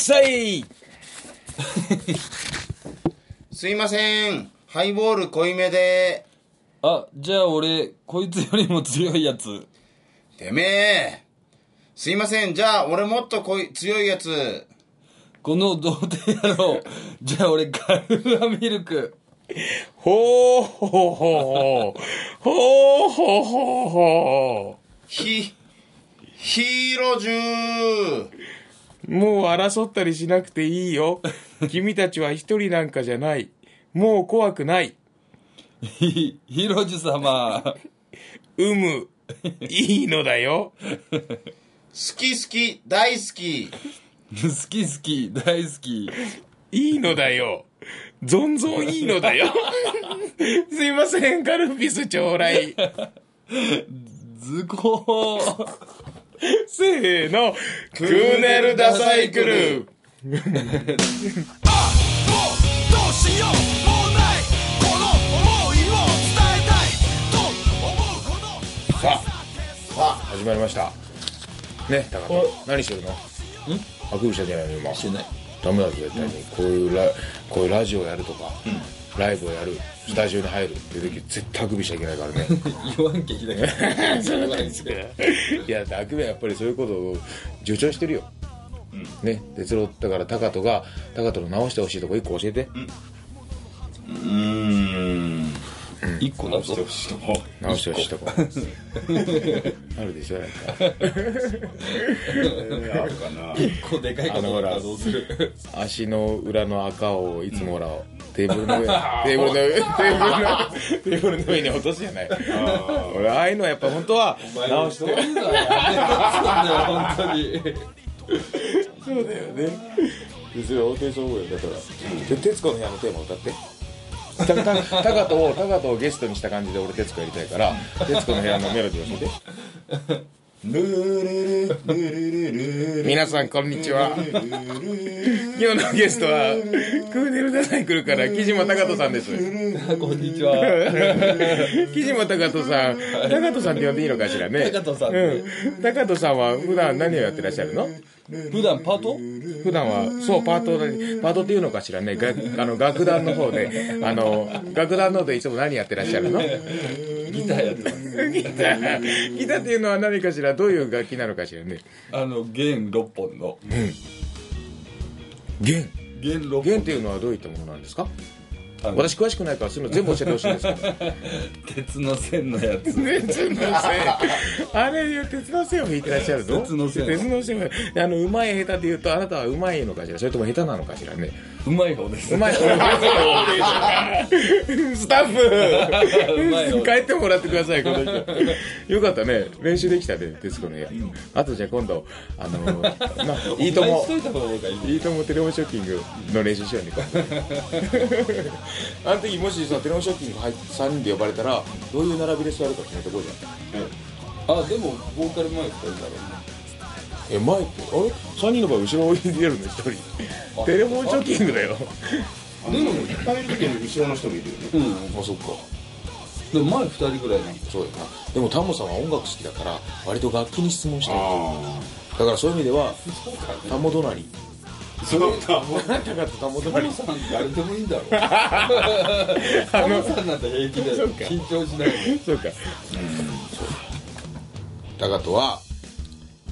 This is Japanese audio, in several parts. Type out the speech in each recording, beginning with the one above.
さい すいません。ハイボール濃いめで。あ、じゃあ俺、こいつよりも強いやつ。てめえ。すいません。じゃあ、俺もっと濃い、強いやつ。この童貞野郎。じゃあ俺、カルーアミルク。ほうほうほうほう。ほうほうほうほひ、ヒーロージュー。う。もう争ったりしなくていいよ。君たちは一人なんかじゃない。もう怖くない。ひ、ヒロジ様。うむ。いいのだよ。好き好き、大好き。好き好き、大好き。いいのだよ。ぞんぞんいいのだよ。すいません、カルピスちょうだい。図工。せーの、クーネルダサイクル。もうどうしようもないこの想いを伝えたいと思うほどさあ、さあ、始まりました。ね、高田。何してるの？ん？あくびしたんじゃないの今。してない。ダメだぞ、絶対に。こういうラ、こういうラジオやるとか、ライブをやる、スタジオに入るっていう時、絶対あくびしちゃいけないからね。言わんけひだけ。そうなんですか。いや、あくびはやっぱりそういうことを助長してるよ。ね、哲郎、だから高人が、高人の直してほしいとこ一個教えて。うーん。一個だぞ。直してほしいとこ。あるでしょ、なんか。あるかな。一個でかいかと思ったらあのほらどうする足の裏の赤をいつもほら、テーブルの上、テーブルの上、テーブルの、テーブルの上に落とすじゃない。俺、ああいうのはやっぱ本当は直して。そうだよ、本当に。そうだよね。ですよ、テンショだから。で、徹子の部屋のテーマ歌って。たたタカトをタカトをゲストにした感じで俺徹子やりたいから徹子の部屋のメロディーを教えて皆さんこんにちは。今日のゲストはクーネルダサイクルから木島高人さんです。こんにちは。木島高人さん。高人さんって呼んでいいのかしらね。高人さんうん。高人さんは普段何をやってらっしゃるの？普段パート？普段はそうパートでパートっていうのかしらね。があの楽団の方で。あの楽団の方でいつも何やってらっしゃるの？ギターやってます。ギター。ギターっていうのは何かしら？どういう楽器なのかしらね。あの、弦6本の。弦。弦6本。弦っていうのはどういったものなんですか？私詳しくないからそういうの全部教えてほしいんですけど。鉄の線のやつ。鉄の線。あれいう鉄の線を引いてらっしゃるの？鉄の線。鉄の線を。あのうまい下手で言うとあなたはうまいのかしら？それとも下手なのかしらね。うまい方です。うまい スタッフ。帰ってもらってくださいこの人。よかったね。練習できたね徹子の部屋、あとじゃあ今度あのないいともいい。いいいともテレフォンショッキングの練習しようねあの時もしさテレフォンショッキング入って3人で呼ばれたらどういう並びで座るか決めてこうじゃんあ、でも、ボーカル前2人だろえ前ってあれ？3人の場合後ろに出るの1人テレフォンショッキングだよでも、いっぱいいる時に後ろの人もいるよね。うね。うん。あそっかでも前2人ぐらいなんだ。そうやなでもタモさんは音楽好きだから割と楽器に質問してるあだからそういう意味ではタモ隣あ。そうか。高とタモタ隣モさん誰でもいいんだろ。タモさんなんて平気だよ。そうか。緊張しないで。そうか。高とは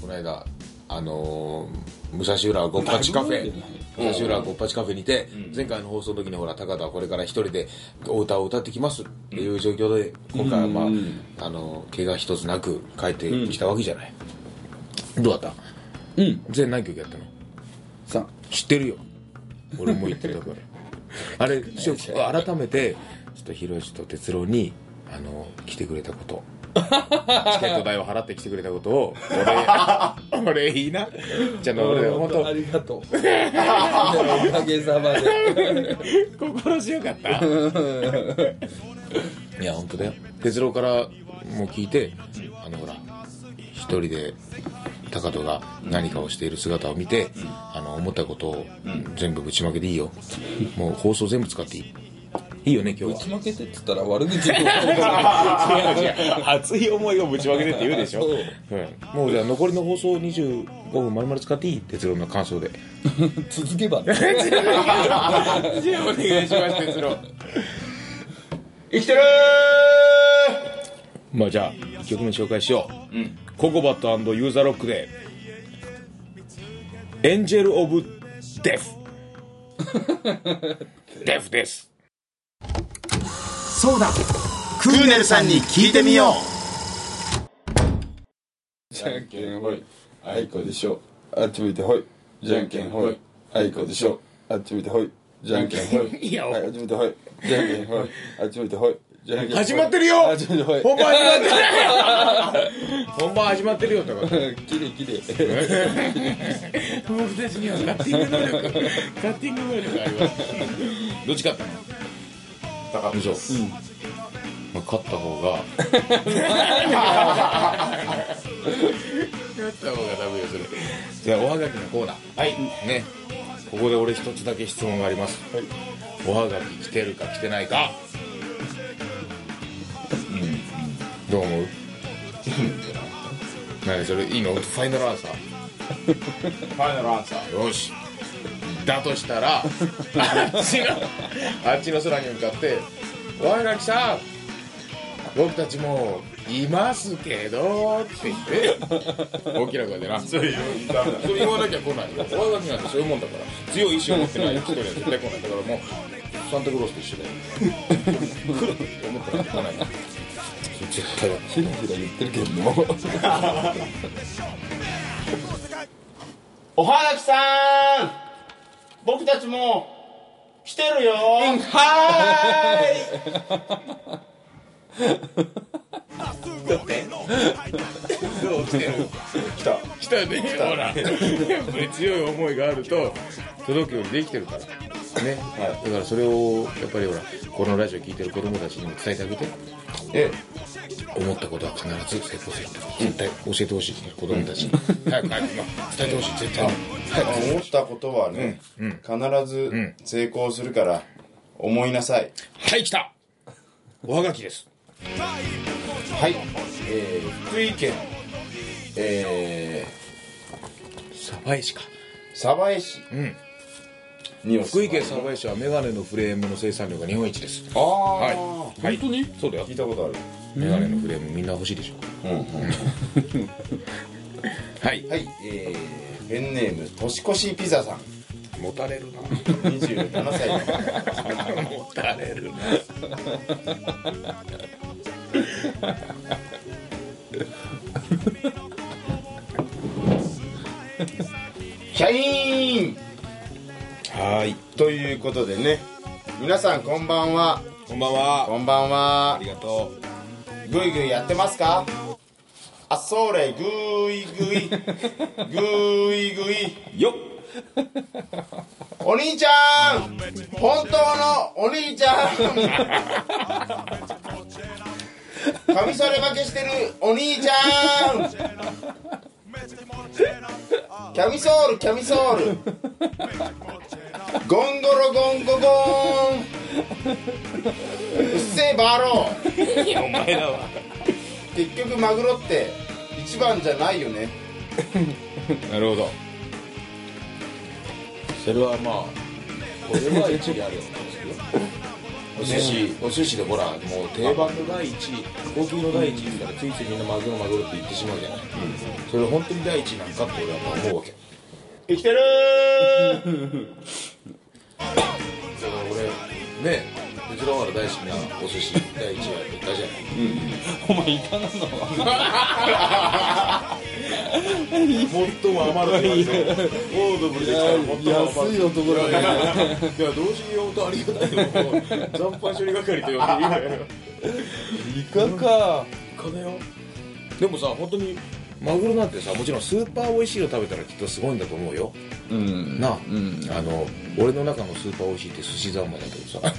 この間あのー、武蔵浦ごっぱちカフェ。武蔵浦ごっぱちカフェにて、前回の放送の時にほら高田はこれから一人でお歌を歌ってきますっていう状況で今回はまあ、うん。あの怪我一つなく帰ってきたわけじゃない、どうだった？うん。全何曲やったの？さ知ってるよ。俺も言ってたから。あれ改めてちょっとひろしと哲郎にあの来てくれたこと。チケット代を払って来てくれたことを俺 俺いいな。じゃあ俺本当。ありがとう。おかげさまで。心強かった。いや本当だよ。哲郎からも聞いてあのほら一人で高人が何かをしている姿を見て、あの思ったことを全部ぶちまけでいいよ。もう放送全部使っていい。いいいよね今ぶ日ちまけてって言ったら悪口 熱い思いをぶちまけてって言うでしょ、そう。うん、もうじゃあ残りの放送25分丸々使っていい？哲郎の感想で。続けば。ねじゃあお願いします哲郎。生きてるまあじゃあ1曲目紹介しよう、ココバットユーザーロックで「エンジェル・オブ・デフ」デフです。そうだ。クーネルさんに聞いてみよじゃんけんほい。あいこでしょ。あっち向いてほい。じゃんけんほい。あいこでしょ。あっち向いてほい。じゃんけんほい。いやはいあっち向いてほい。じゃんけんほい。あっち向いてほい始まってるよ！本番始まってる 本番始まってるよだか。らきれいきれい僕たちにはカッティング能力カッティング能力あります。どっち勝ったの高嘘、まあ、勝った方が。勝った方がダメよそれ。じゃあおはがきのコーナー。はい。ね。ここで俺一つだけ質問があります、おはがき来てるか来てないかうんどう思う？何それ？いいの？ファイナルアンサー。ファイナルアンサー。よし。だとしたらあっちのあっちの空に向かって「おはがきさん。僕たちもいますけど」って言って大きな声でな。それ言わなきゃ来ないよ。おはがきなんてそういうもんだから。強い意志を持ってない人には絶対来ないだからもうサンタクロースと一緒だよ。来るって思ってなきゃ来ない絶対だひらひら言ってるけども おはがきさん。僕たちも来てるよ。はどう来てる来た来た。よねほら。やっぱり強い思いがあると届くようにできてるからね、だからそれをやっぱりほらこのラジオ聞いてる子供たちにも伝えてあげて。え思ったことは必ず成功するって絶対教えてほしい子供たちに。早く早く今伝えてほしい絶対に。思ったことはね、必ず成功するから思いなさい。はい来た。おはがきです。はい、えー、福井県え鯖江市か。ー、鯖江市。うん福井県鯖江市はメガネのフレームの生産量が日本一です。ああ、はい、はい、本当に？そうだよ。聞いたことある。メガネのフレームみんな欲しいでしょ。はい。はい。えー、ペンネーム年越しピザさん。持たれるな。27歳の方持たれるな。キャインはい。ということでね。皆さんこんばんは。こんばんは。こんばんは。ありがとぐいぐいやってますか？あそれ。ぐいぐいぐいぐいうよっ。お兄ちゃん。本当のお兄ちゃん。カミソリ負けしてるお兄ちゃんキャミソールキャミソール。ゴンゴロゴンゴゴン。うっせえバロー。いやお前だわ結局マグロって一番じゃないよね。なるほど。それはまあこれは一理あるよ お寿司お寿司でほらもう定番の第一位高級の第一ったらついついみんなマグロマグロって言ってしまうじゃない、それ本当に第一位なんかって俺は思うわけ。生きてる だから俺ねうちの原大好きなお寿司第一位は言ったじゃない。お前いかな 最も余るって言われてオードブルで来たら最も余る安い男だねいやいや同時に呼ぶとありがたいのも残飯処理係と呼んでいいわよイカか金よでもさ本当にマグロなんてさもちろんスーパー美味しいの食べたらきっとすごいんだと思うようんなあ、うんあの俺の中のスーパー美味しいって寿司三昧だけどさ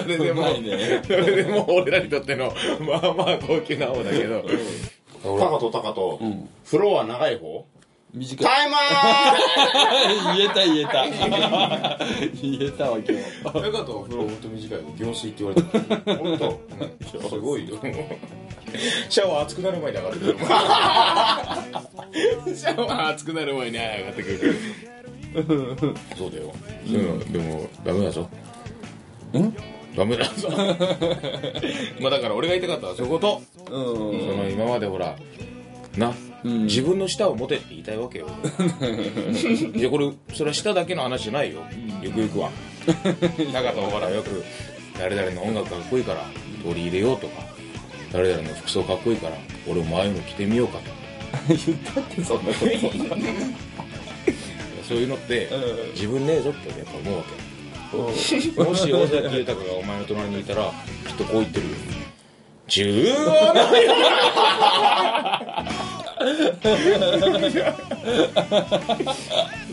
それでもねそれでも俺らにとってのまあまあ高級な方だけどタカとタカと、風呂は長い方。短い。タイマー！言えた言えた。言えた わ今日。中とお風呂ほんと短いよ行水って言われてる本当。すごいよ。シャワー熱くなる前に上がってくる。シャワー熱くなる前に上がってくる。そうだよ、うん、でもダメだぞ。ん？ダメだ。ぞ まあだから俺が言いたかったのはそういうこと、うん。その今までほらな、ん。自分の舌を持てって言いたいわけよ。いやこれそれは舌だけの話じゃないよ。ゆくゆくは。中とほらよく誰々の音楽かっこいいから取り入れようとか誰々の服装かっこいいから俺もああいうの着てみようかと。言ったってそんなこと。そういうのってうん。自分ねえぞってやっぱ思うわけもし尾崎豊がお前の隣にいたらきっとこう言ってるよ。言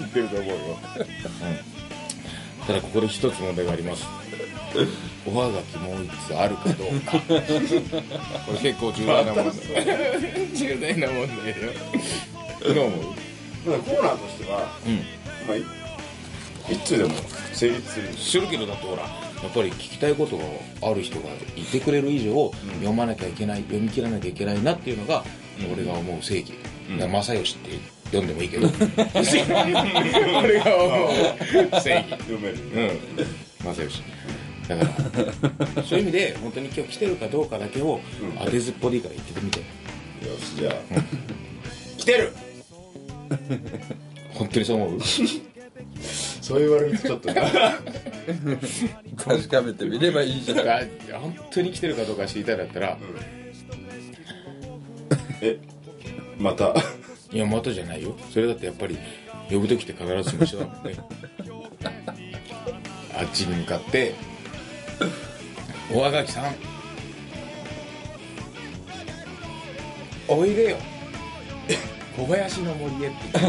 ってると思うよ、うん、ただここで一つ問題があります。おはがきもう一つあるかどうか。これ結構重大な問題。重大な問題だよ。どう思う？コーナーとしては、うん。まあ、い一通でも成立する。するけどだってほらやっぱり聞きたいことがある人がいてくれる以上、読まなきゃいけない読み切らなきゃいけないなっていうのが、俺が思う正義、だから正義って読んでもいいけど。俺が思う。正義。読めるうん。正義だからそういう意味で本当に今日来てるかどうかだけを当てずっぽでいいから言ってみて。よしじゃあ。来てる。本当にそう思う？そう言われるとちょっと確かめてみればいいじゃん。が本当に来てるかどうか知りたいんだったら、えまた？いやまたじゃないよ。それだってやっぱり呼ぶ時って必ずしも一緒だもんね。あっちに向かって「おはがきさんおいでよ。小林の森へ」って言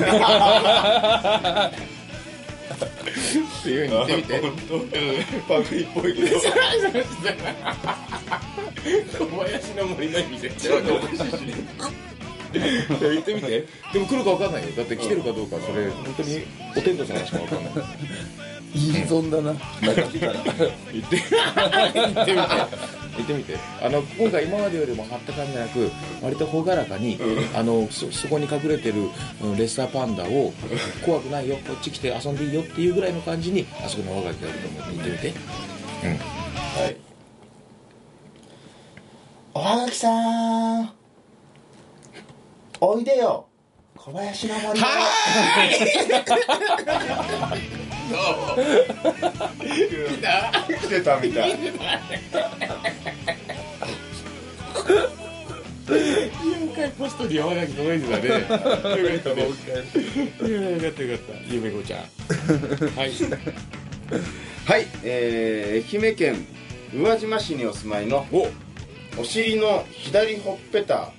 っていうふうに言ってみて。パクリっぽいけど。小林の森の意味でちょっとおかしいし言ってみて。でも来るか分かんないよ。だって来てるかどうかそれ本当にお天道さんしか分かんない。言い損だな。なかって言ってみて。言ってみて。あの今回今までよりも張った感じじゃなく割と朗らかに、あのそそこに隠れてるうんレッサーパンダを怖くないよこっち来て遊んでいいよっていうぐらいの感じにあそこのおはがきがあると思って言ってみて。うん。はい。おはがきさんおいでよ。小林の森来てたみたい4回ポストにおはがき届いてたねよ。かったねよ。かったよ。かったよ。かったゆめこちゃんはいはい、えー、愛媛県宇和島市にお住まいのおお尻の左ほっぺた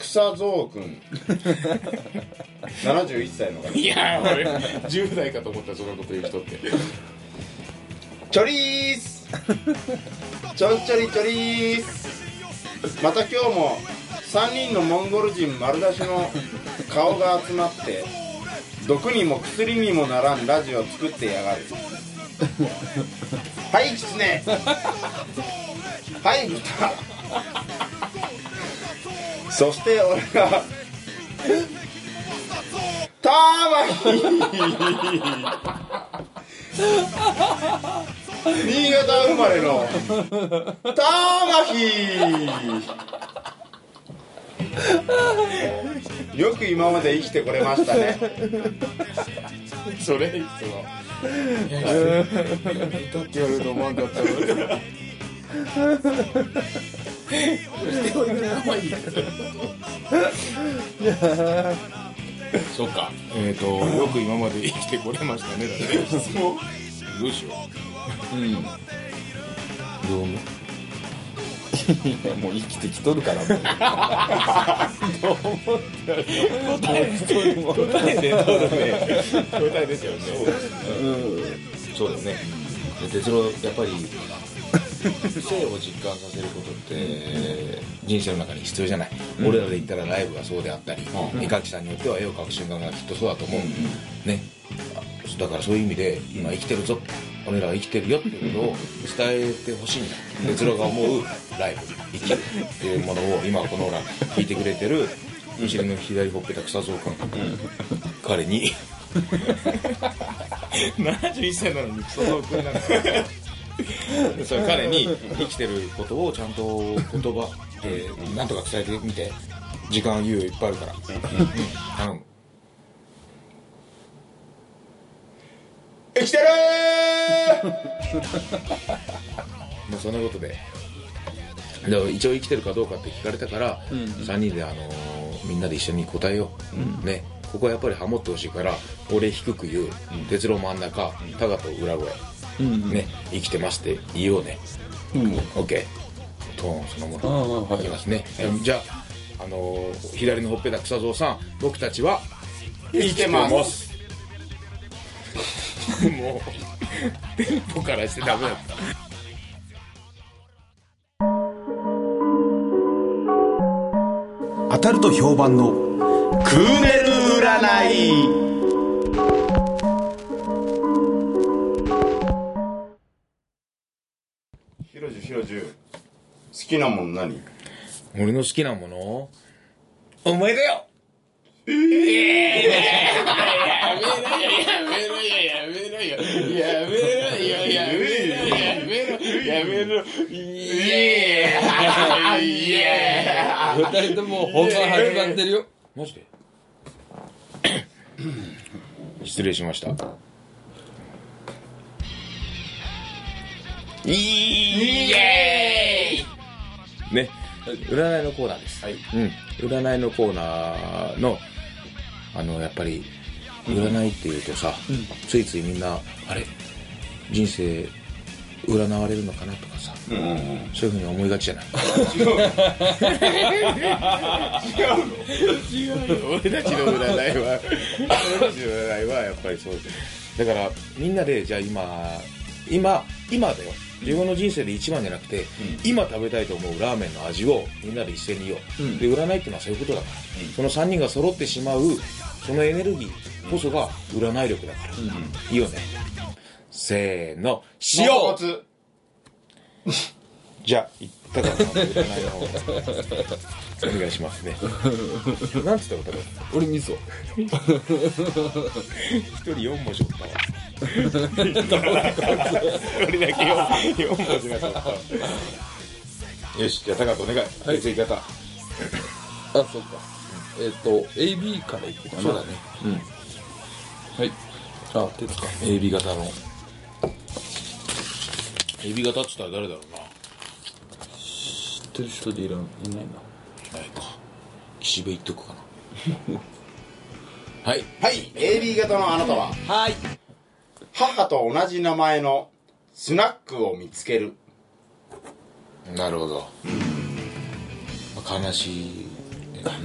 草蔵くん 71歳の方。いや俺10代かと思ったそんなこと言う人って。チョリース。ちょんちょりちょりーすまた今日も3人のモンゴル人丸出しの顔が集まって毒にも薬にもならんラジオを作ってやがる。はいキツネはい豚そして俺がターマヒ新潟生まれのターマヒよく今まで生きてこれましたね。それいつも。いたって言われると思わんかったわ そっか。えっ、とよく今まで生きてこれましたね。だどうしよう。ん。うどう思う？いやもう生きてきとるから。もう答え答えでそうだね。答えですよね。そうだね。で哲郎やっぱり性を実感させることって人生の中に必要じゃない、俺らで言ったらライブがそうであったり、絵描きさんによっては絵を描く瞬間がきっとそうだと思う、ね。だからそういう意味で今生きてるぞ。俺らは生きてるよっていうことを伝えてほしいんだ。哲郎が思うライブ生きるっていうものを今このほら聞いてくれてる後ろの左ほっぺた草蔵君彼に。71歳なのに草蔵君なんだ それ彼に生きてることをちゃんと言葉でなんとか伝えてみて。時間猶予いっぱいあるから、うん。頼む。生きてるまあ そんなことで。だから一応生きてるかどうかって聞かれたから、3人で、あのーみんなで一緒に答えよう、ね。ここはやっぱりハモってほしいから俺低く言う。哲郎真ん中タガと裏声、ね生きてますって言おうね、オッケー。トーンそのもの。ああはい。いきますね、じゃあ、あのー左のほっぺた草蔵さん僕たちは生きてます。もうテンポからしてダメだった。当たると評判のクーネル占いきなもん何？俺の好きなもの？お前だよ！二人とも本番始まってるよマジで失礼しましたイエーイね占いのコーナーです、うん、占いのコーナーのあのやっぱり占いっていうとさ、ついついみんなあれ人生占われるのかなとかさ、そういうふうに思いがちじゃない？違うよ 俺たちの占いは。俺たちの占いはやっぱりそうだからみんなでじゃあ今今今だよ自分の人生で一番じゃなくて、今食べたいと思うラーメンの味をみんなで一斉に言おう、で占いっていうのはそういうことだから、その3人が揃ってしまうそのエネルギーこそが占い力だから、いいよね。せーの。塩 じゃあ、言ったかな、占いの方。お願いしますね。なんつったことだ俺味噌。一人四文字おったわ。一人だけ四四文字が取った。よし、じゃあ、高くお願い。はい血液型。あそうかえっ、と AB からいくかなそうだね。はいあ鉄か AB 型の。AB 型っつったら誰だろうな。知ってる人でいらんいないないないか。岸辺言っとくかな。はい。はい AB 型のあなたは？はい母と同じ名前のスナックを見つけるなるほど。まあ悲しい。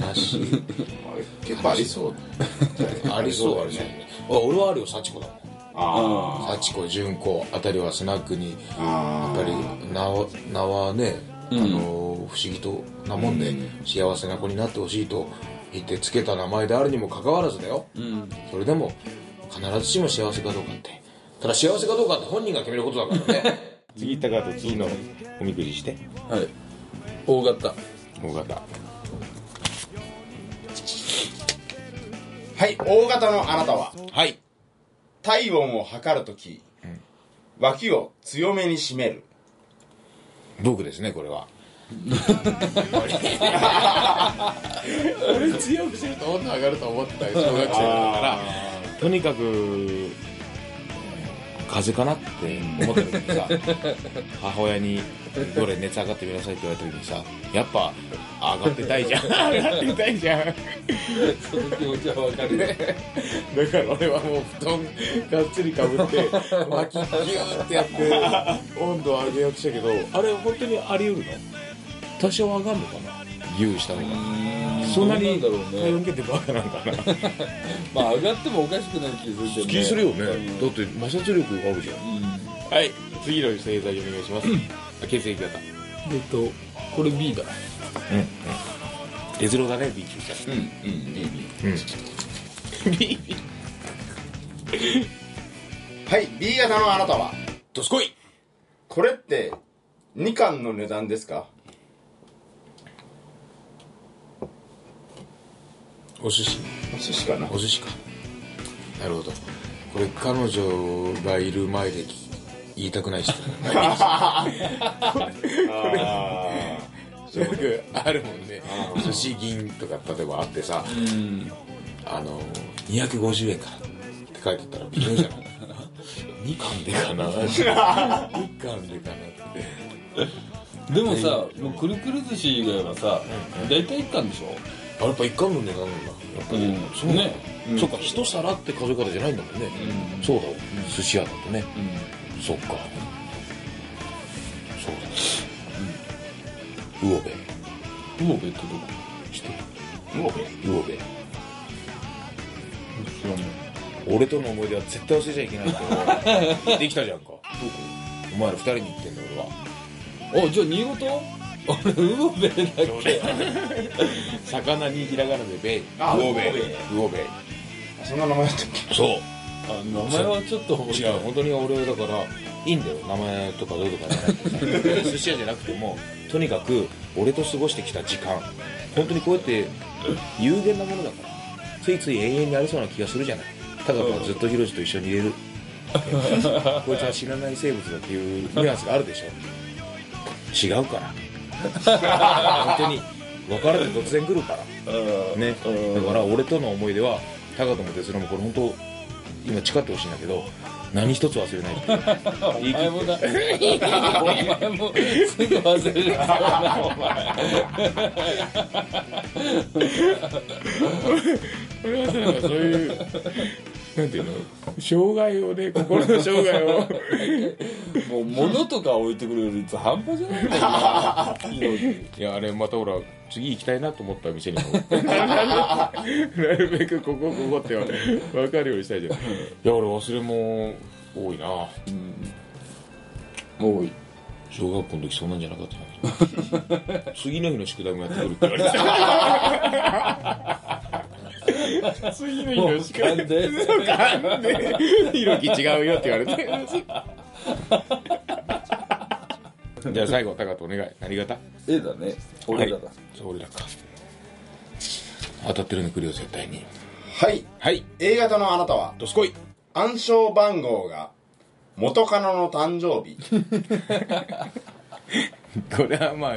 悲しい。結構ありそう ありそうありそう。あ俺はあるよ、幸子だもん。あ幸子、純子あたりはスナックに、やあっぱり名は名はね、あの、不思議となもんで、幸せな子になってほしいと言ってつけた名前であるにもかかわらずだよ。うんそれでも、必ずしも幸せかどうかって。ただ幸せかどうかって本人が決めることだからね。次高と次のおみくじして。はい大型大型。はい O 型のあなたははい。体温を測るとき、脇を強めに締める僕ですねこれは 俺強くすると温度上がると思ってたよ小学生だからとにかく風邪かなって思った時にさ 母親に「どれ熱上がってみなさい」って言われた時にさやっぱ上がってたいじゃん。上がってたいじゃん。その気持ちはわかる だから俺はもう布団がっつりかぶって脇ギューってやって温度を上げようとしたけどあれ本当にあり得るの？多少上がるのかな？ギューした方がそんなにどうなんだろうね。体温計ってバカなんかな。まあ上がってもおかしくない気するけど、ね、気するよね。うん。だって摩擦力があるじゃん。はい。次の星座お願いします。血液型。えっとこれ B だ。鉄郎だね B 級者うんうんいいいい B はい B 型のあなたは。どすこい。これって2貫の値段ですか？お寿司。お寿司かな。お寿司か。なるほど。これ彼女がいる前で言いたくないしあよくあるもんね。寿司銀とか例えばあってさあの250円からって書いてたら微妙じゃない。2貫でかな。2貫でかなって。でもさもうくるくる寿司以外はさ大体1貫でしょ？あやっぱ1貫の値段なんだやっぱり、うんそうね、うん。そっか一皿って数え方じゃないんだもんね、そうだ寿司屋だとね、そっか。そうだ、魚べ魚べってどこ？して魚べ魚べ俺との思い出は絶対忘れちゃいけないけど できたじゃんか。どこ？お前ら二人に言ってんだ俺は。あじゃあ新潟？だっけ？魚にひらがなでべあ魚べ魚べ魚べそんな名前だったっけ？そう。あ名前はちょっと違う。本当に俺だからいいんだよ。名前とかどうとかじゃなくて寿司屋じゃなくてもとにかく俺と過ごしてきた時間。本当にこうやって有限なものだから。ついつい永遠にありそうな気がするじゃない。ただずっとヒロシと一緒にいれる。こいつは知らない生物だっていうニュアンスがあるでしょ。違うから本当に。別れて突然来るから。ね。だから俺との思い出は高友哲郎もこれ本当今誓ってほしいんだけど何一つ忘れないって お前もだお前もすぐ忘れる。なお前俺はそういうなんていうの？障害をね心の障害を。もう物とか置いてくれる率半端じゃないもんな。いやあれまたほら次行きたいなと思った店にもなるべくここここって分かるようにしたいじゃんいや俺忘れも多いな。もう小学校の時そんなんじゃなかったんだけど次の日の宿題もやってくるって言われて。た 次の日の宿題なんでなんでひろき違うよって言われてじゃあ最後高とお願い何型 A だね俺らだ、そう俺らか当たってるの来るよ絶対に。はいはい A 型のあなたはどすこい暗証番号が元カノの誕生日 これはまあ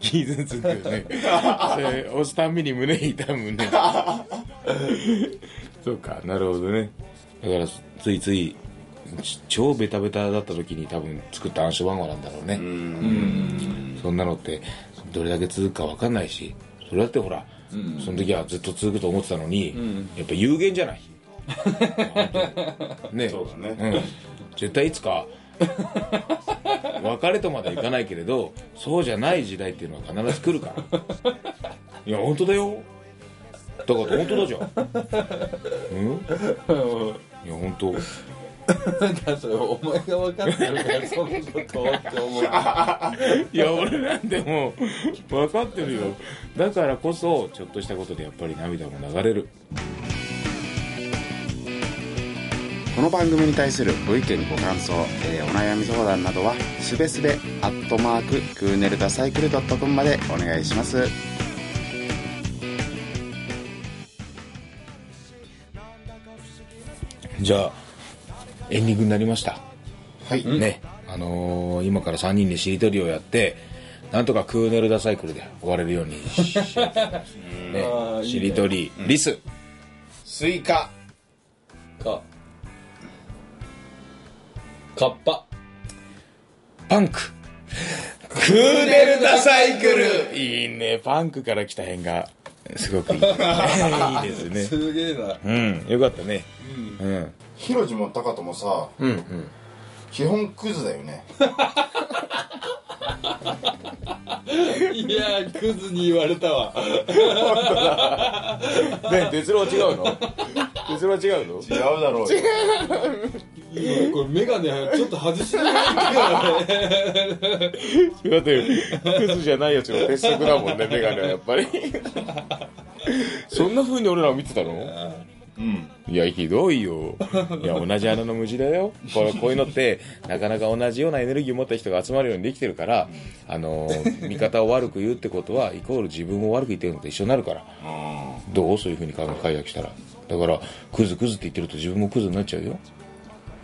傷つくよね。それ押すたんびに胸痛むね。そうかなるほどね。だからついついち超ベタベタだった時に多分作った暗証番号なんだろうね。そんなのってどれだけ続くか分かんないしそれだってほら、その時はずっと続くと思ってたのに、やっぱ有限じゃない。ね。そうだね。うん、絶対いつか 別れとまではいかないけれどそうじゃない時代っていうのは必ず来るから。いや本当だよ。だから本当だじゃん。うん？いや本当。だそれお前が分かってるからそのことをって思う。いや俺なんでも分かってるよ。だからこそちょっとしたことでやっぱり涙も流れるこの番組に対するご意見ご感想、えーお悩み相談などはすべすべアットマーククーネルダサイクルドットコムまでお願いします。じゃあエンディングになりました。はい、ね。あのー今から3人でしりとりをやってなんとかクーネルダサイクルで終われるようにしね しりとり、リス。スイカ。かカッパ。パンク。クーネルダサイクル。いいね。パンクから来た辺がすごくいい。いいですね。すげえな。うん。よかったね。うん。ヒロジもタカトもさうんうん。基本クズだよね。いやークズに言われたわ。ね哲郎は違うの？哲郎は違うの？違うだろうよ。今これメガネちょっと外してないだってクズじゃないやつの鉄則だもんねメガネはやっぱり。そんな風に俺らは見てたの？うん。いやひどいよ。いや同じ穴の無地だよ。これこういうのってなかなか同じようなエネルギーを持った人が集まるようにできてるからあの見方を悪く言うってことはイコール自分を悪く言ってるのと一緒になるから。どうそういう風に考え解約したら。だからクズクズって言ってると自分もクズになっちゃうよ。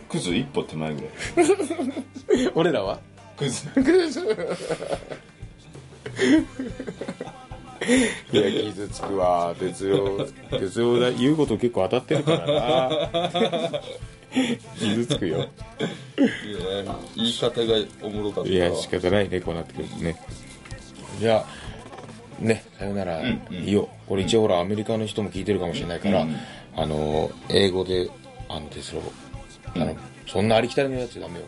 クズ一歩手前ぐらい。俺らは？クズいや傷つくわ。哲郎哲郎だ言うこと結構当たってるからな。傷つくよ。言い方がおもろかった。いや仕方ないねこうなってくるとね。じゃあねさよなら。いいよ。これ一応ほらアメリカの人も聞いてるかもしれないから、あの英語であの哲郎あの、そんなありきたりのやつダメよ。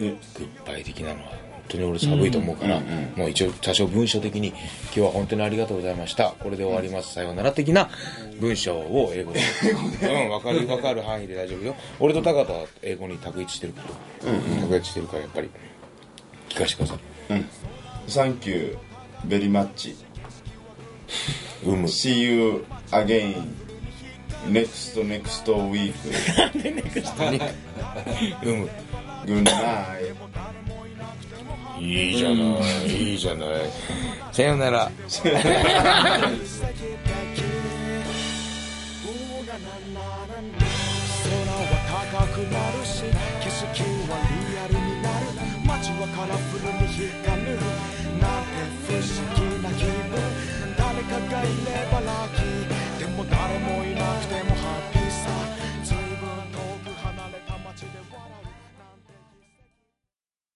え？グッバイ的なのは。本当に俺寒いと思うから、もう一応多少文章的に今日は本当にありがとうございました。これで終わります。さようなら的な文章を英語で。うん分かる分かる範囲で大丈夫よ。俺と高田は英語に択一してるから、択一してるからやっぱり。聞かせてください。サンキューベリーマッチうむ See you again next next week. うむ Good night いいじゃないいいじゃない。さよなら。空は高くなるし景色はリアルになる。街はカラフルに光る。なんて不思議な気分。誰かがいれば